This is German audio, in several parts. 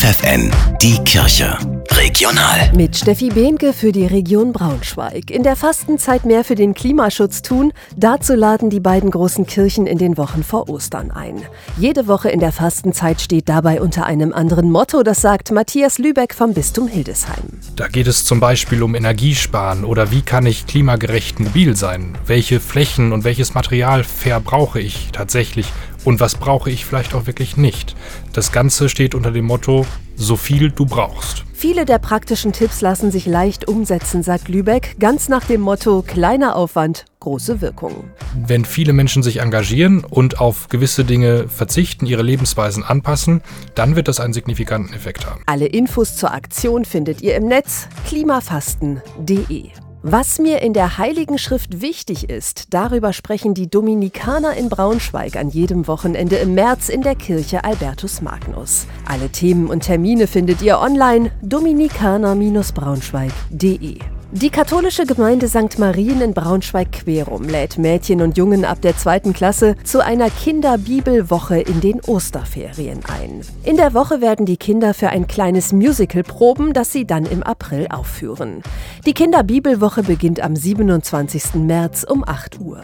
FFN, die Kirche. Regional. Mit Steffi Behnke für die Region Braunschweig. In der Fastenzeit mehr für den Klimaschutz tun. Dazu laden die beiden großen Kirchen in den Wochen vor Ostern ein. Jede Woche in der Fastenzeit steht dabei unter einem anderen Motto, das sagt Matthias Lübeck vom Bistum Hildesheim. Da geht es zum Beispiel um Energiesparen oder wie kann ich klimagerecht mobil sein? Welche Flächen und welches Material verbrauche ich tatsächlich? Und was brauche ich vielleicht auch wirklich nicht? Das Ganze steht unter dem Motto, so viel du brauchst. Viele der praktischen Tipps lassen sich leicht umsetzen, sagt Lübeck, ganz nach dem Motto kleiner Aufwand, große Wirkung. Wenn viele Menschen sich engagieren und auf gewisse Dinge verzichten, ihre Lebensweisen anpassen, dann wird das einen signifikanten Effekt haben. Alle Infos zur Aktion findet ihr im Netz klimafasten.de. Was mir in der Heiligen Schrift wichtig ist, darüber sprechen die Dominikaner in Braunschweig an jedem Wochenende im März in der Kirche Albertus Magnus. Alle Themen und Termine findet ihr online dominikaner-braunschweig.de. Die katholische Gemeinde St. Marien in Braunschweig-Querum lädt Mädchen und Jungen ab der zweiten Klasse zu einer Kinderbibelwoche in den Osterferien ein. In der Woche werden die Kinder für ein kleines Musical proben, das sie dann im April aufführen. Die Kinderbibelwoche beginnt am 27. März um 8 Uhr.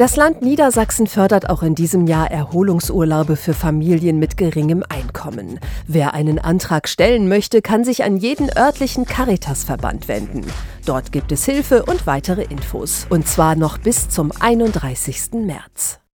Das Land Niedersachsen fördert auch in diesem Jahr Erholungsurlaube für Familien mit geringem Einkommen. Wer einen Antrag stellen möchte, kann sich an jeden örtlichen Caritasverband wenden. Dort gibt es Hilfe und weitere Infos. Und zwar noch bis zum 31. März.